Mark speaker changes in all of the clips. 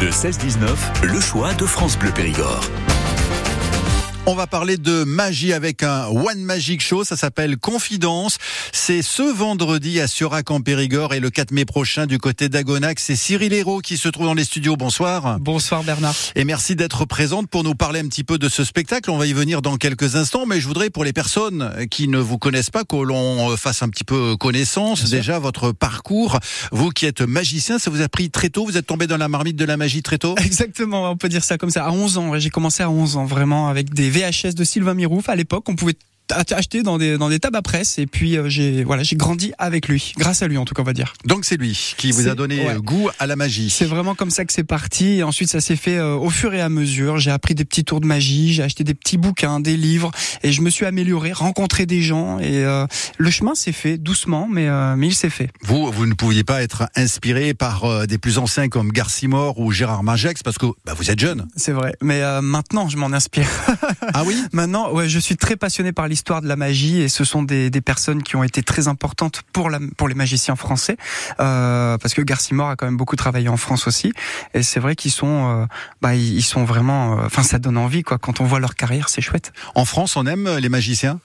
Speaker 1: Le 16-19, le choix de France Bleu Périgord.
Speaker 2: On va parler de magie avec un One Magic Show. Ça s'appelle Confidence. C'est ce vendredi à Surac en Périgord et le 4 mai prochain du côté d'Agonac. C'est Cyril Hérault qui se trouve dans les studios. Bonsoir.
Speaker 3: Bonsoir Bernard.
Speaker 2: Et merci d'être présente pour nous parler un petit peu de ce spectacle. On va y venir dans quelques instants, mais je voudrais pour les personnes qui ne vous connaissent pas que l'on fasse un petit peu connaissance.
Speaker 3: Bien
Speaker 2: Déjà votre parcours. Vous qui êtes magicien, ça vous a pris très tôt. Vous êtes tombé dans la marmite de la magie très tôt?
Speaker 3: Exactement, on peut dire ça comme ça. À 11 ans, j'ai commencé à 11 ans, vraiment, avec des VHS de Sylvain Mirouf. À l'époque, on pouvait acheter dans des dans des tabacs presse et puis euh, j'ai voilà j'ai grandi avec lui. Grâce à lui en tout cas on va dire.
Speaker 2: Donc c'est lui qui vous a donné
Speaker 3: ouais.
Speaker 2: euh, goût à la magie.
Speaker 3: c'est vraiment comme ça que c'est parti. Et ensuite ça s'est fait euh, au fur et à mesure. J'ai appris des petits tours de magie j'ai acheté des petits bouquins des livres et je me suis amélioré rencontré des gens et euh, le chemin s'est fait doucement mais euh, mais il s'est fait.
Speaker 2: Vous, vous ne pouviez pas être inspiré par euh, des plus anciens comme Garcimore ou Gérard Magex parce que bah, vous êtes jeune.
Speaker 3: c'est vrai. Mais euh, maintenant je m'en inspire.
Speaker 2: Ah oui?
Speaker 3: Maintenant, ouais, je suis très passionné par l'histoire de la magie et ce sont des, des personnes qui ont été très importantes pour, la, pour les magiciens français, euh, parce que Garcimore a quand même beaucoup travaillé en France aussi, et c'est vrai qu'ils sont, euh, bah, ils sont vraiment, euh, enfin, ça donne envie, quoi. Quand on voit leur carrière, c'est chouette.
Speaker 2: En France, on aime les magiciens?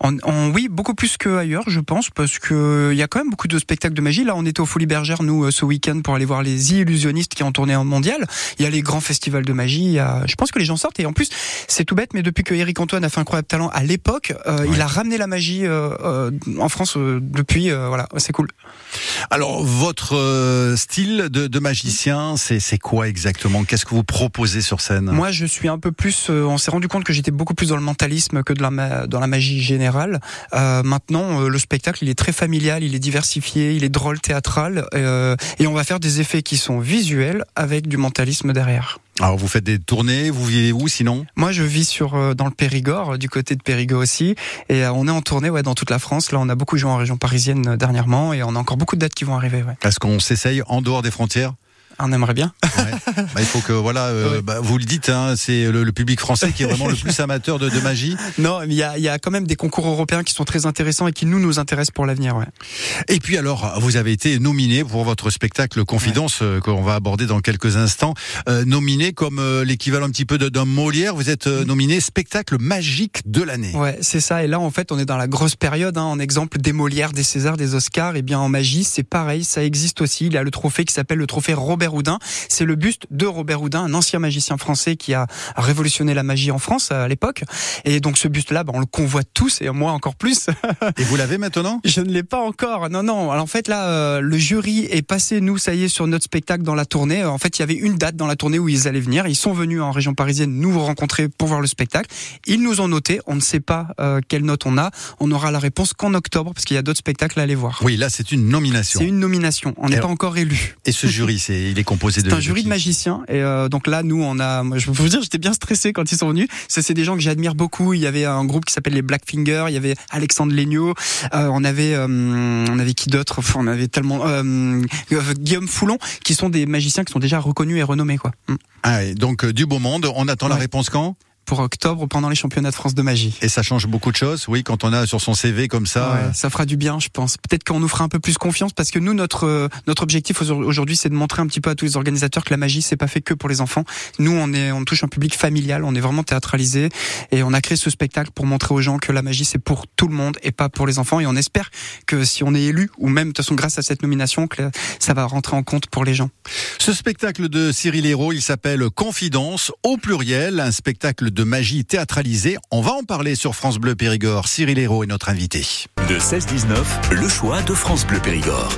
Speaker 3: On, on- oui, beaucoup plus qu'ailleurs, je pense, parce que il y a quand même beaucoup de spectacles de magie. Là, on était au Folies Bergères, nous, euh, ce week-end, pour aller voir les illusionnistes qui ont tourné en mondial. Il y a les grands festivals de magie. il y a- Je pense que les gens sortent. Et en plus, c'est tout bête, mais depuis que Eric Antoine a fait Incroyable Talent à l'époque, euh, il a ramené la magie euh, euh, en France euh, depuis. euh, voilà, c'est cool.
Speaker 2: Alors, votre euh, style de, de magicien, c'est c'est quoi exactement? Qu'est-ce que vous proposez sur scène?
Speaker 3: Moi, je suis un peu plus. euh, on s'est rendu compte que j'étais beaucoup plus dans le mentalisme que de la dans la magie générale. Euh, maintenant, euh, le spectacle, il est très familial, il est diversifié, il est drôle, théâtral, euh, et on va faire des effets qui sont visuels avec du mentalisme derrière.
Speaker 2: Alors, vous faites des tournées, vous vivez où sinon?
Speaker 3: Moi, je vis sur euh, dans le Périgord, du côté de Périgord aussi, et euh, on est en tournée ouais dans toute la France. Là, on a beaucoup joué en région parisienne euh, dernièrement, et on a encore beaucoup de dates qui vont arriver. Ouais.
Speaker 2: Est-ce qu'on s'essaye en dehors des frontières?
Speaker 3: On aimerait bien.
Speaker 2: Ouais. Bah, Il faut que, voilà, euh,
Speaker 3: Ouais.
Speaker 2: bah, vous le dites, hein, c'est le, le public français qui est vraiment le plus amateur de, de magie.
Speaker 3: Non, mais il y a, il y a quand même des concours européens qui sont très intéressants et qui nous nous intéressent pour l'avenir. Ouais.
Speaker 2: Et puis alors, vous avez été nominé pour votre spectacle Confidence euh, qu'on va aborder dans quelques instants, euh, nominé comme euh, l'équivalent un petit peu de- d'un Molière. Vous êtes euh, nominé spectacle magique de l'année.
Speaker 3: Ouais, c'est ça. Et là, en fait, on est dans la grosse période. Hein, en exemple, des Molières, des Césars, des Oscars. Et bien, en magie, c'est pareil. Ça existe aussi. Il y a le trophée qui s'appelle le trophée Robert Houdin. C'est le buste de Robert Houdin, un ancien magicien français qui a révolutionné la magie en France à l'époque. Et donc, ce buste-là, bah, on le convoite tous et moi encore plus.
Speaker 2: Et vous l'avez maintenant?
Speaker 3: Je ne l'ai pas encore. Non, non. Alors en fait là, euh, le jury est passé. Nous, ça y est, sur notre spectacle dans la tournée. Euh, En fait, il y avait une date dans la tournée où ils allaient venir. Ils sont venus en région parisienne nous rencontrer pour voir le spectacle. Ils nous ont noté. On ne sait pas euh, quelle note on a. On aura la réponse qu'en octobre parce qu'il y a d'autres spectacles à aller voir.
Speaker 2: Oui, là c'est une nomination.
Speaker 3: C'est une nomination. On n'est pas encore élu.
Speaker 2: Et ce jury, c'est il est composé de
Speaker 3: C'est un jury de magiciens. Et euh, donc là, nous, on a. Moi, je peux vous dire, j'étais bien stressé quand ils sont venus. Ça, c'est des gens que j'admire beaucoup. Il y avait un groupe qui s'appelle les Blackfinger. Il y avait Alexandre Legnaud. Euh, on avait, euh, on avait qui d'autre? Enfin, On avait tellement euh, euh, Guillaume Foulon, qui sont des magiciens qui sont déjà reconnus et renommés, quoi. Mm.
Speaker 2: Ah, et donc euh, du beau monde. On attend la réponse quand?
Speaker 3: Pour octobre, pendant les championnats de France de magie.
Speaker 2: Et ça change beaucoup de choses. Oui, quand on a sur son CV comme ça.
Speaker 3: Ouais,
Speaker 2: euh,
Speaker 3: ça fera du bien, je pense. Peut-être qu'on nous fera un peu plus confiance parce que nous, notre euh, notre objectif aujourd'hui, c'est de montrer un petit peu à tous les organisateurs que la magie, c'est pas fait que pour les enfants. Nous, on est, on touche un public familial, on est vraiment théâtralisé et on a créé ce spectacle pour montrer aux gens que la magie, c'est pour tout le monde et pas pour les enfants. Et on espère que si on est élu ou même de toute façon grâce à cette nomination, que ça va rentrer en compte pour les gens.
Speaker 2: Ce spectacle de Cyril Hérault, il s'appelle Confidence au pluriel, un spectacle de magie théâtralisé. On va en parler sur France Bleu Périgord. Cyril Hérault est notre invité.
Speaker 1: Le 16-19, le choix de France Bleu Périgord.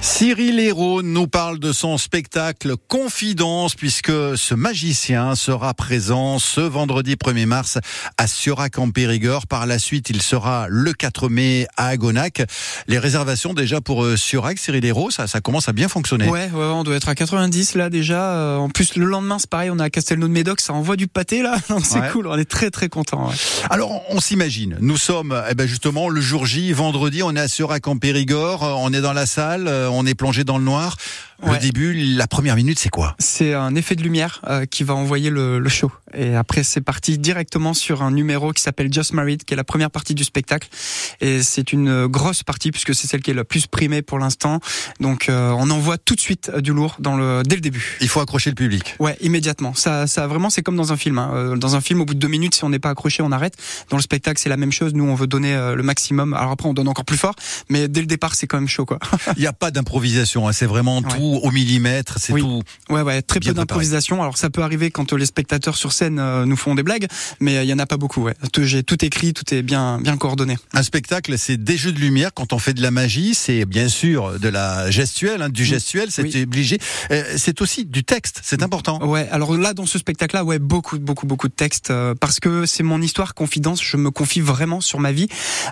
Speaker 2: Cyril Hérault nous parle de son spectacle Confidence puisque ce magicien sera présent ce vendredi 1er mars à Surac en Périgord. Par la suite, il sera le 4 mai à Agonac. Les réservations déjà pour euh, Surac, Cyril Hérault, ça, ça commence à bien fonctionner.
Speaker 3: Ouais, ouais, on doit être à 90 là déjà. Euh, En plus, le lendemain, c'est pareil, on est à Castelnau-de-Médoc, ça envoie du pâté là. C'est
Speaker 2: Ouais.
Speaker 3: cool, on est très très content.
Speaker 2: Alors, on, s'imagine, nous sommes eh ben justement le jour J, vendredi, on est à Surac en Périgord, euh, on est dans la salle, on est plongé dans le noir. Le
Speaker 3: Ouais.
Speaker 2: début, la première minute, c'est quoi?
Speaker 3: C'est un effet de lumière euh, qui va envoyer le, le show. Et après, c'est parti directement sur un numéro qui s'appelle Just Married, qui est la première partie du spectacle. Et c'est une grosse partie puisque c'est celle qui est la plus primée pour l'instant. Donc, euh, on envoie tout de suite du lourd dans le dès le début.
Speaker 2: Il faut accrocher le public.
Speaker 3: Ouais, immédiatement. Ça, ça vraiment, c'est comme dans un film. hein. Euh, Dans un film, au bout de deux minutes, si on n'est pas accroché, on arrête. Dans le spectacle, c'est la même chose. Nous, on veut donner euh, le maximum. Alors après, on donne encore plus fort, mais dès le départ, c'est quand même chaud, quoi.
Speaker 2: Il n'y a pas d'improvisation, hein, c'est vraiment
Speaker 3: Ouais.
Speaker 2: tout au millimètre, c'est
Speaker 3: Oui.
Speaker 2: tout.
Speaker 3: Ouais, ouais, très peu d'improvisation. Alors ça peut arriver quand euh, les spectateurs sur scène euh, nous font des blagues, mais euh, il y en a pas beaucoup. Ouais. J'ai tout écrit, tout est bien, bien coordonné.
Speaker 2: Un spectacle, c'est des jeux de lumière. Quand on fait de la magie, c'est bien sûr de la gestuelle, hein, du gestuel, c'est
Speaker 3: Oui.
Speaker 2: obligé. C'est aussi du texte, c'est important.
Speaker 3: Ouais. Alors là, dans ce spectacle-là, ouais, beaucoup, beaucoup, beaucoup de textes euh, parce que c'est mon histoire confidence. Je me confie vraiment sur ma vie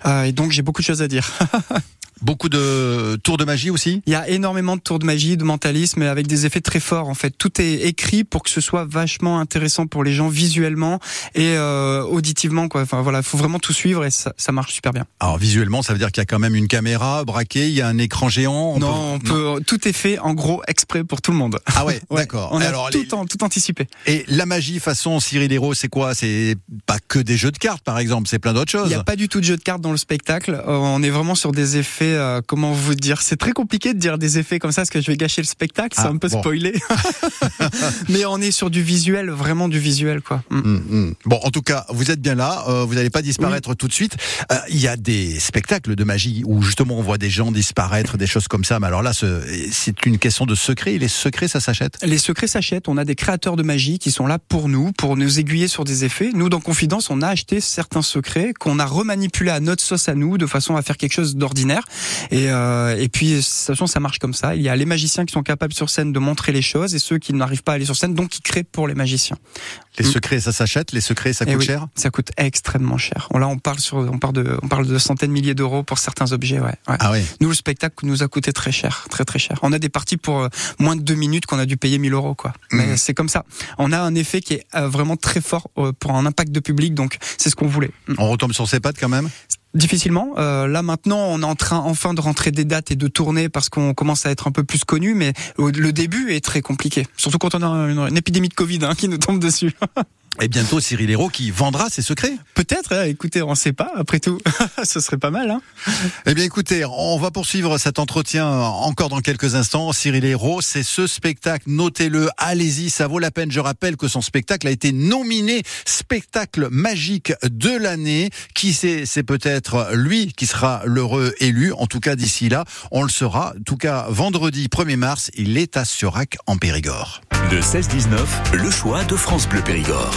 Speaker 3: euh, et donc j'ai beaucoup de choses à dire.
Speaker 2: Beaucoup de tours de magie aussi?
Speaker 3: Il y a énormément de tours de magie, de mentalisme, avec des effets très forts. En fait, tout est écrit pour que ce soit vachement intéressant pour les gens visuellement et euh, auditivement. Quoi. Enfin voilà, faut vraiment tout suivre et ça, ça marche super bien.
Speaker 2: Alors visuellement, ça veut dire qu'il y a quand même une caméra braquée, il y a un écran géant. on
Speaker 3: non,
Speaker 2: peut-
Speaker 3: on peut, tout est fait en gros exprès pour tout le monde.
Speaker 2: Ah ouais,
Speaker 3: Ouais,
Speaker 2: d'accord.
Speaker 3: On a
Speaker 2: Alors, les-
Speaker 3: tout, en- tout anticipé.
Speaker 2: Et la magie façon Cyril Hérault, c'est quoi? C'est pas que des jeux de cartes, par exemple, c'est plein d'autres
Speaker 3: Il
Speaker 2: choses.
Speaker 3: n'y a pas du tout de jeu de cartes dans le spectacle. Euh, on est vraiment sur des effets. euh, comment vous dire C'est très compliqué de dire des effets comme ça parce que je vais gâcher le spectacle. C'est
Speaker 2: Ah,
Speaker 3: un peu
Speaker 2: bon.
Speaker 3: spoilé. Mais on est sur du visuel, vraiment du visuel, quoi. Mm.
Speaker 2: Hum, hum. Bon, en tout cas, vous êtes bien là, euh, vous n'allez pas disparaître tout de suite. Euh, Il y a des spectacles de magie où justement on voit des gens disparaître, des choses comme ça. Mais alors là, ce- c'est une question de secret. Et les secrets, ça s'achète?
Speaker 3: Les secrets s'achètent. On a des créateurs de magie qui sont là pour nous, pour nous aiguiller sur des effets. Nous, dans Confidence, on a acheté certains secrets qu'on a remanipulés à notre sauce à nous, de façon à faire quelque chose d'ordinaire. Et, euh, et puis, de toute façon, ça marche comme ça. Il y a les magiciens qui sont capables sur scène de montrer les choses et ceux qui n'arrivent pas à aller sur scène, donc qui créent pour les magiciens.
Speaker 2: Les
Speaker 3: Mm.
Speaker 2: secrets, ça s'achète. Les secrets, ça
Speaker 3: Eh
Speaker 2: coûte
Speaker 3: oui,
Speaker 2: cher?
Speaker 3: Ça coûte extrêmement cher. Là, on parle sur, on parle de, on parle de centaines de milliers d'euros pour certains objets. Ouais. ouais.
Speaker 2: Ah oui.
Speaker 3: Nous, le spectacle nous a coûté très cher, très très cher. On a des parties pour euh, moins de deux minutes qu'on a dû payer 1000 euros, quoi. Mais
Speaker 2: Mhm.
Speaker 3: c'est comme ça. On a un effet qui est euh, vraiment très fort euh, pour un impact de public, donc c'est ce qu'on voulait. Mm.
Speaker 2: On retombe sur ses pattes quand même?
Speaker 3: Difficilement. Euh, là maintenant, on est en train enfin de rentrer des dates et de tourner parce qu'on commence à être un peu plus connu, mais le début est très compliqué. Surtout quand on a une, une épidémie de Covid hein, qui nous tombe dessus.
Speaker 2: Et bientôt Cyril Hérault qui vendra ses secrets.
Speaker 3: Peut-être. hein, écoutez, on sait pas. Après tout, ce serait pas mal. Hein.
Speaker 2: Eh bien, écoutez, on va poursuivre cet entretien encore dans quelques instants. Cyril Hérault, c'est ce spectacle. Notez-le, allez-y, ça vaut la peine. Je rappelle que son spectacle a été nominé spectacle magique de l'année. Qui sait, c'est peut-être lui qui sera l'heureux élu. En tout cas, d'ici là, on le saura. En tout cas, vendredi 1er mars, il est à Surac en Périgord.
Speaker 1: Le 16-19, le choix de France Bleu Périgord.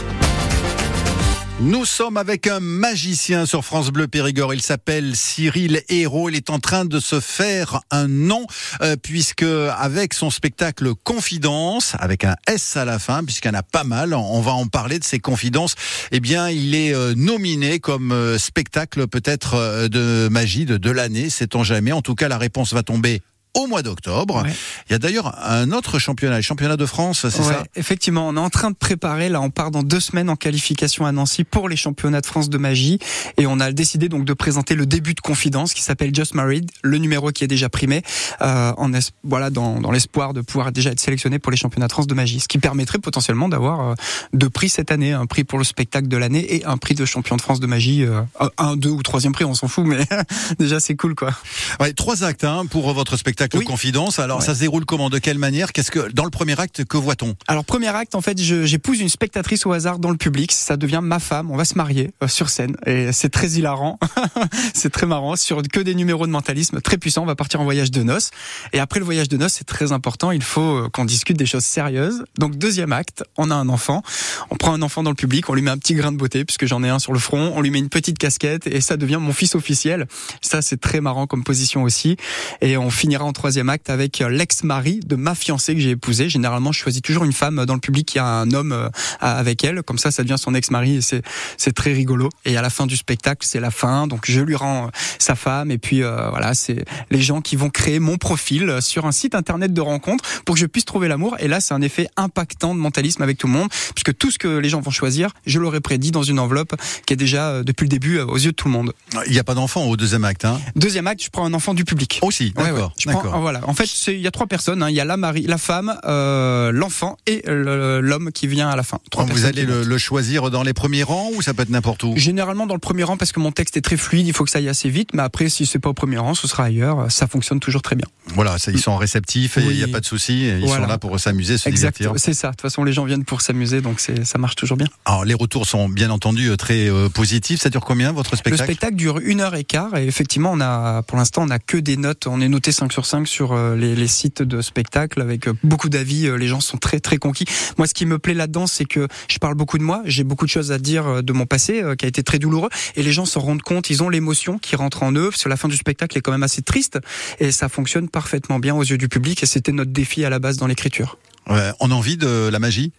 Speaker 2: Nous sommes avec un magicien sur France Bleu Périgord. Il s'appelle Cyril Hérault. Il est en train de se faire un nom euh, puisque avec son spectacle Confidence, avec un S à la fin, puisqu'il y en a pas mal, on va en parler de ces confidences. Eh bien, il est euh, nominé comme euh, spectacle peut-être de magie de, de l'année. Sait-on jamais. En tout cas, la réponse va tomber au mois d'octobre.
Speaker 3: Ouais.
Speaker 2: Il y a d'ailleurs un autre championnat, le championnat de France, c'est
Speaker 3: Ouais,
Speaker 2: ça?
Speaker 3: Effectivement, on est en train de préparer. Là, on part dans deux semaines en qualification à Nancy pour les championnats de France de magie, et on a décidé donc de présenter le début de Confidence qui s'appelle Just Married, le numéro qui est déjà primé, euh, en es- voilà dans, dans l'espoir de pouvoir déjà être sélectionné pour les championnats de France de magie, ce qui permettrait potentiellement d'avoir euh, deux prix cette année, un prix pour le spectacle de l'année et un prix de champion de France de magie, euh, un, deux ou troisième prix, on s'en fout, mais déjà c'est cool quoi.
Speaker 2: Ouais, trois actes hein, pour votre spectacle
Speaker 3: Oui.
Speaker 2: Confidence. Alors
Speaker 3: Ouais.
Speaker 2: ça se déroule comment? De quelle manière? Qu'est-ce que dans le premier acte que voit-on?
Speaker 3: Alors premier acte, en fait, j'épouse une spectatrice au hasard dans le public. Ça devient ma femme. On va se marier euh, sur scène et c'est très hilarant. c'est très marrant sur que des numéros de mentalisme très puissants. On va partir en voyage de noces et après le voyage de noces, c'est très important. Il faut euh, qu'on discute des choses sérieuses. Donc deuxième acte, on a un enfant. On prend un enfant dans le public, on lui met un petit grain de beauté puisque j'en ai un sur le front. On lui met une petite casquette et ça devient mon fils officiel. Ça c'est très marrant comme position aussi. Et on finira en troisième acte avec euh, l'ex-mari de ma fiancée que j'ai épousée. Généralement, je choisis toujours une femme dans le public qui a un homme euh, avec elle. Comme ça, ça devient son ex-mari et c'est c'est très rigolo. Et à la fin du spectacle, c'est la fin. Donc je lui rends euh, sa femme et puis euh, voilà, c'est les gens qui vont créer mon profil sur un site internet de rencontre pour que je puisse trouver l'amour. Et là, c'est un effet impactant de mentalisme avec tout le monde puisque tout ce que les gens vont choisir, je l'aurais prédit dans une enveloppe qui est déjà depuis le début aux yeux de tout le monde.
Speaker 2: Il n'y a pas d'enfant au deuxième acte. Hein?
Speaker 3: Deuxième acte, je prends un enfant du public.
Speaker 2: Aussi,
Speaker 3: Ouais,
Speaker 2: d'accord.
Speaker 3: ouais. Je prends
Speaker 2: D'accord.
Speaker 3: Voilà. En fait, il y a trois personnes. hein. Il y a la mari, la femme, euh, l'enfant et le- l'homme qui vient à la fin. Trois
Speaker 2: Vous allez le, le choisir dans les premiers rangs ou ça peut être n'importe où?
Speaker 3: Généralement dans le premier rang parce que mon texte est très fluide, il faut que ça aille assez vite. Mais après, si c'est pas au premier rang, ce sera ailleurs. Ça fonctionne toujours très bien.
Speaker 2: Voilà, ça, ils sont réceptifs et il
Speaker 3: Oui.
Speaker 2: n'y a pas de souci. Ils
Speaker 3: Voilà.
Speaker 2: sont là pour s'amuser, se
Speaker 3: Exact.
Speaker 2: divertir.
Speaker 3: C'est ça. De toute façon, les gens viennent pour s'amuser, donc ça marche toujours bien.
Speaker 2: Alors, les retours sont bien entendu euh, très euh, positifs. Ça dure combien votre
Speaker 3: Le
Speaker 2: spectacle?
Speaker 3: spectacle dure une heure et quart et effectivement, on a, pour l'instant, on a que des notes. On est noté 5 sur 5 sur euh, les, sites de spectacle avec euh, beaucoup d'avis. Euh, Les gens sont très, très conquis. Moi, ce qui me plaît là-dedans, c'est que je parle beaucoup de moi. J'ai beaucoup de choses à dire de mon passé qui a été très douloureux et les gens s'en rendent compte. Ils ont l'émotion qui rentre en eux parce que la fin du spectacle est quand même assez triste et ça fonctionne parfaitement bien aux yeux du public et c'était notre défi à la base dans l'écriture.
Speaker 2: On a envie de la magie?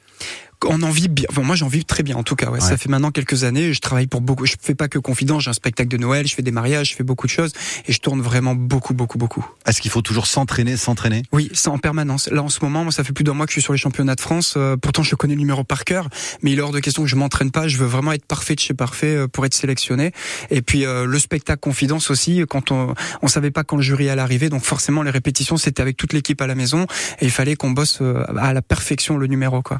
Speaker 3: On en vit bien. Enfin, moi, j'en vis très bien, en tout cas. Ouais.
Speaker 2: Ouais.
Speaker 3: Ça fait maintenant quelques années. Je travaille pour beaucoup. Je fais pas que confidence. J'ai un spectacle de Noël. Je fais des mariages. Je fais beaucoup de choses et je tourne vraiment beaucoup, beaucoup, beaucoup.
Speaker 2: Est-ce qu'il faut toujours s'entraîner, s'entraîner?
Speaker 3: Oui, c'est en permanence. Là, en ce moment, moi, ça fait plus d'un mois que je suis sur les championnats de France. Euh, pourtant, je connais le numéro par cœur, mais il est hors de question que je m'entraîne pas. Je veux vraiment être parfait de chez parfait euh, pour être sélectionné. Et puis euh, le spectacle confidence aussi. Quand on on savait pas quand le jury allait arriver, donc forcément les répétitions c'était avec toute l'équipe à la maison et il fallait qu'on bosse euh, à la perfection le numéro quoi.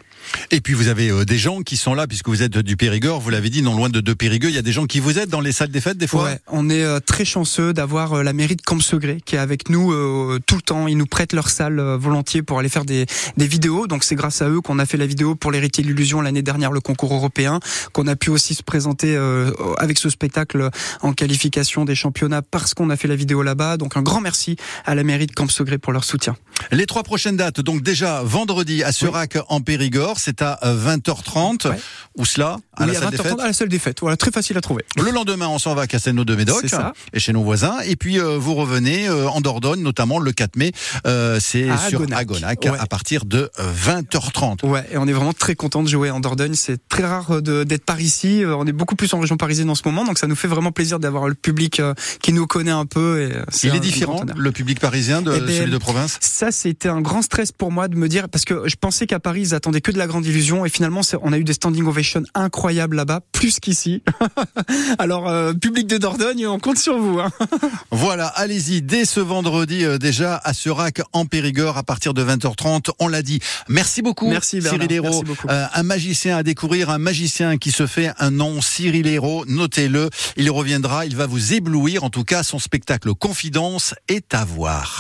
Speaker 2: Et puis vous avez euh, des gens qui sont là, puisque vous êtes du Périgord, vous l'avez dit, non loin de, de Périgueux. Il y a des gens qui vous aident dans les salles des fêtes des fois?
Speaker 3: Ouais, on est euh, très chanceux d'avoir euh, la mairie de Campsegré qui est avec nous euh, tout le temps. Ils nous prêtent leur salle euh, volontiers pour aller faire des, des vidéos. Donc c'est grâce à eux qu'on a fait la vidéo pour l'héritier de l'illusion l'année dernière, le concours européen, qu'on a pu aussi se présenter euh, avec ce spectacle en qualification des championnats parce qu'on a fait la vidéo là-bas. Donc un grand merci à la mairie de Campsegré pour leur soutien.
Speaker 2: Les trois prochaines dates, donc déjà vendredi à Serac en Périgord, c'est à euh, 20h30.
Speaker 3: Ouais.
Speaker 2: Où cela À
Speaker 3: Oui,
Speaker 2: la
Speaker 3: à
Speaker 2: salle des
Speaker 3: 20h30
Speaker 2: fêtes
Speaker 3: à la salle des fêtes. Voilà, très facile à trouver.
Speaker 2: Le lendemain, on s'en va à Castelnau de Médoc et chez nos voisins. Et puis euh, vous revenez euh, en Dordogne, notamment le 4 mai. Euh, c'est sur
Speaker 3: Agonac. Ouais.
Speaker 2: à partir de euh, 20h30.
Speaker 3: Ouais, et on est vraiment très content de jouer en Dordogne. C'est très rare d'être par ici. Euh, On est beaucoup plus en région parisienne en ce moment, donc ça nous fait vraiment plaisir d'avoir le public euh, qui nous connaît un peu. Et euh,
Speaker 2: Il
Speaker 3: un
Speaker 2: est différent, le public parisien de
Speaker 3: Eh ben,
Speaker 2: celui de province?
Speaker 3: Ça, c'était un grand stress pour moi de me dire, parce que je pensais qu'à Paris, ils attendaient que de la grande illusion, et finalement, on a eu des standing ovations incroyables là-bas, plus qu'ici. Alors, euh, public de Dordogne, on compte sur vous. Hein.
Speaker 2: Voilà, allez-y, dès ce vendredi euh, déjà à Serac en Périgord à partir de 20h30. On l'a dit. Merci beaucoup,
Speaker 3: Merci, Bernard.
Speaker 2: Cyril Hérault. Euh, un magicien à découvrir, un magicien qui se fait un nom, Cyril Hérault. Notez-le, il reviendra, il va vous éblouir. En tout cas, son spectacle Confidence est à voir.